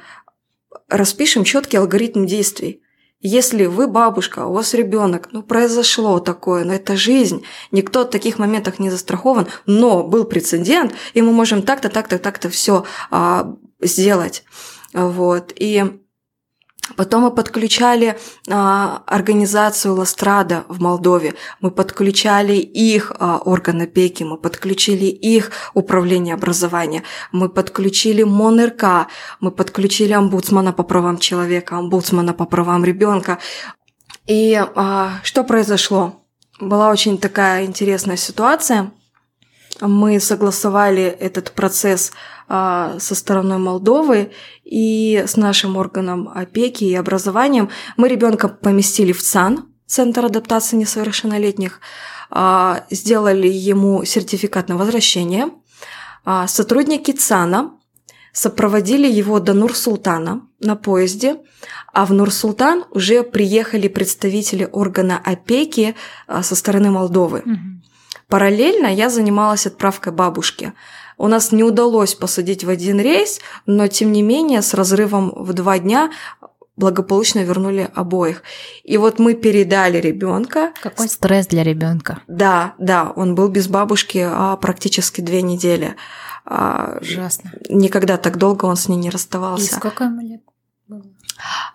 Speaker 2: распишем четкий алгоритм действий. Если вы бабушка, у вас ребенок, ну произошло такое, но это жизнь, никто в таких моментах не застрахован, но был прецедент, и мы можем так-то, так-то, так-то все а, сделать. Вот. И Потом мы подключали а, организацию Ластрада в Молдове, мы подключали их а, орган опеки, мы подключили их управление образования, мы подключили МОНРК, мы подключили омбудсмана по правам человека, омбудсмана по правам ребенка. И а, что произошло? Была очень такая интересная ситуация. Мы согласовали этот процесс со стороной Молдовы и с нашим органом опеки и образованием. Мы ребенка поместили в ЦАН, Центр адаптации несовершеннолетних, а, сделали ему сертификат на возвращение. А, сотрудники ЦАНа сопроводили его до Нур-Султана на поезде, а в Нур-Султан уже приехали представители органа опеки со стороны Молдовы. Угу. Параллельно я занималась отправкой бабушки. У нас не удалось посадить в один рейс, но тем не менее с разрывом в два дня благополучно вернули обоих. И вот мы передали ребенка.
Speaker 1: Какой стресс для ребенка?
Speaker 2: Да, да, он был без бабушки а, практически две недели.
Speaker 1: А, Ужасно.
Speaker 2: Никогда так долго он с ней не расставался.
Speaker 1: И сколько ему лет было?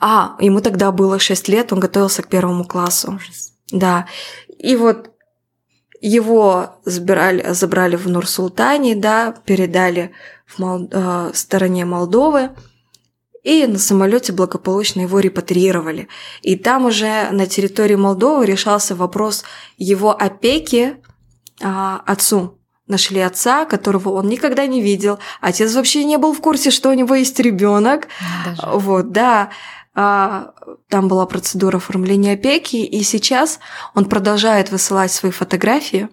Speaker 2: А, ему тогда было 6 лет, он готовился к первому классу. Ужас. Да. И вот его забирали, забрали в Нур-Султане, да, передали в Мол... э, стороне Молдовы, и на самолете благополучно его репатриировали. И там уже на территории Молдовы решался вопрос его опеки э, отцу. Нашли отца, которого он никогда не видел. Отец вообще не был в курсе, что у него есть ребенок. Вот, да. А, там была процедура оформления опеки, и сейчас он продолжает высылать свои фотографии.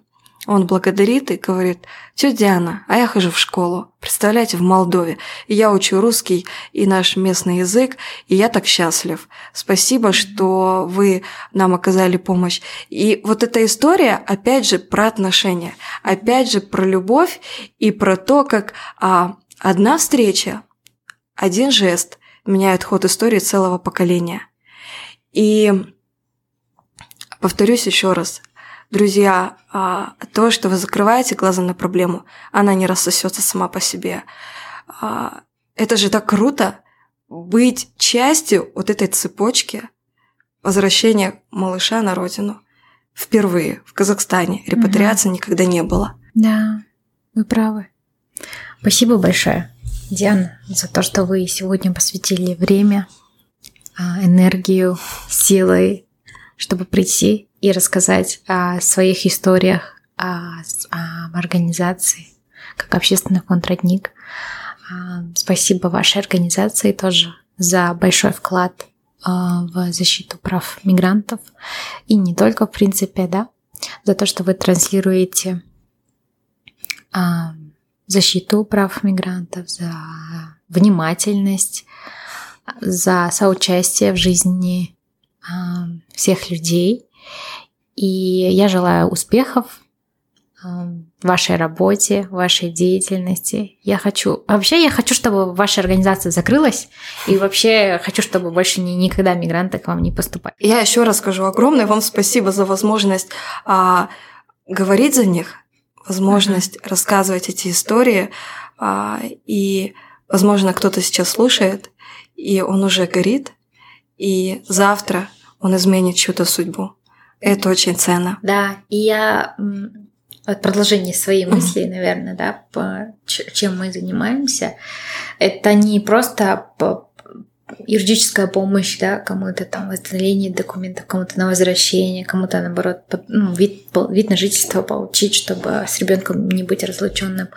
Speaker 2: Он благодарит и говорит, тетя Диана, а я хожу в школу, представляете, в Молдове, и я учу русский и наш местный язык, и я так счастлив. Спасибо, что вы нам оказали помощь. И вот эта история, опять же, про отношения, опять же, про любовь и про то, как а, одна встреча, один жест – меняют ход истории целого поколения. И повторюсь еще раз, друзья, а, то, что вы закрываете глаза на проблему, она не рассосется сама по себе. А, это же так круто быть частью вот этой цепочки возвращения малыша на родину. Впервые в Казахстане репатриации угу. никогда не было.
Speaker 1: Да, вы правы. Спасибо большое. Диана, за то, что вы сегодня посвятили время, а, энергию, силой, чтобы прийти и рассказать о своих историях, о, о организации, как общественный фонд «Родник». А, спасибо вашей организации тоже за большой вклад а, в защиту прав мигрантов. И не только, в принципе, да, за то, что вы транслируете защиту прав мигрантов, за внимательность, за соучастие в жизни а, всех людей. И я желаю успехов в вашей работе, вашей деятельности. Я хочу... Вообще я хочу, чтобы ваша организация закрылась, и вообще хочу, чтобы больше ни, никогда мигранты к вам не поступали.
Speaker 2: Я еще раз скажу огромное вам спасибо за возможность а, говорить за них, возможность mm-hmm. рассказывать эти истории, а, и, возможно, кто-то сейчас слушает, и он уже горит, и завтра он изменит чью-то судьбу. Это очень ценно.
Speaker 1: Да, и я вот продолжение своей мысли, наверное, да, по, чем мы занимаемся, это не просто юридическая помощь, да, кому-то там восстановление документов, кому-то на возвращение, кому-то наоборот ну, вид, вид на жительство получить, чтобы с ребенком не быть разлученным.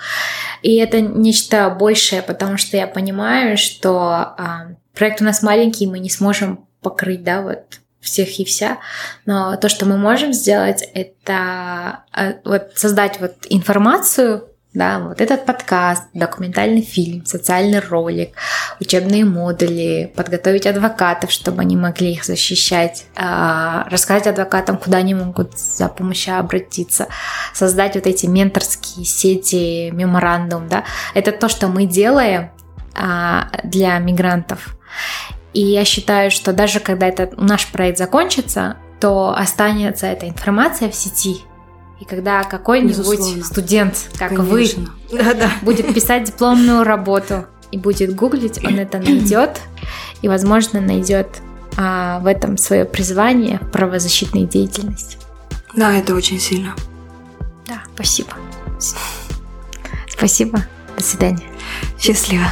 Speaker 1: И это нечто большее, потому что я понимаю, что а, проект у нас маленький, мы не сможем покрыть, да, вот всех и вся, но то, что мы можем сделать, это э, вот создать вот информацию, да, вот этот подкаст, документальный фильм, социальный ролик, учебные модули, подготовить адвокатов, чтобы они могли их защищать, а, рассказать адвокатам, куда они могут за помощью обратиться, создать вот эти менторские сети, меморандум, да, это то, что мы делаем а, для мигрантов. И я считаю, что даже когда этот наш проект закончится, то останется эта информация в сети. И когда какой-нибудь студент, как Конечно. вы, да -да. будет писать дипломную работу и будет гуглить, он это найдет и, возможно, найдет а, в этом свое призвание правозащитной деятельности.
Speaker 2: Да, это очень сильно.
Speaker 1: Да, спасибо. Спасибо. До свидания.
Speaker 2: Счастливо.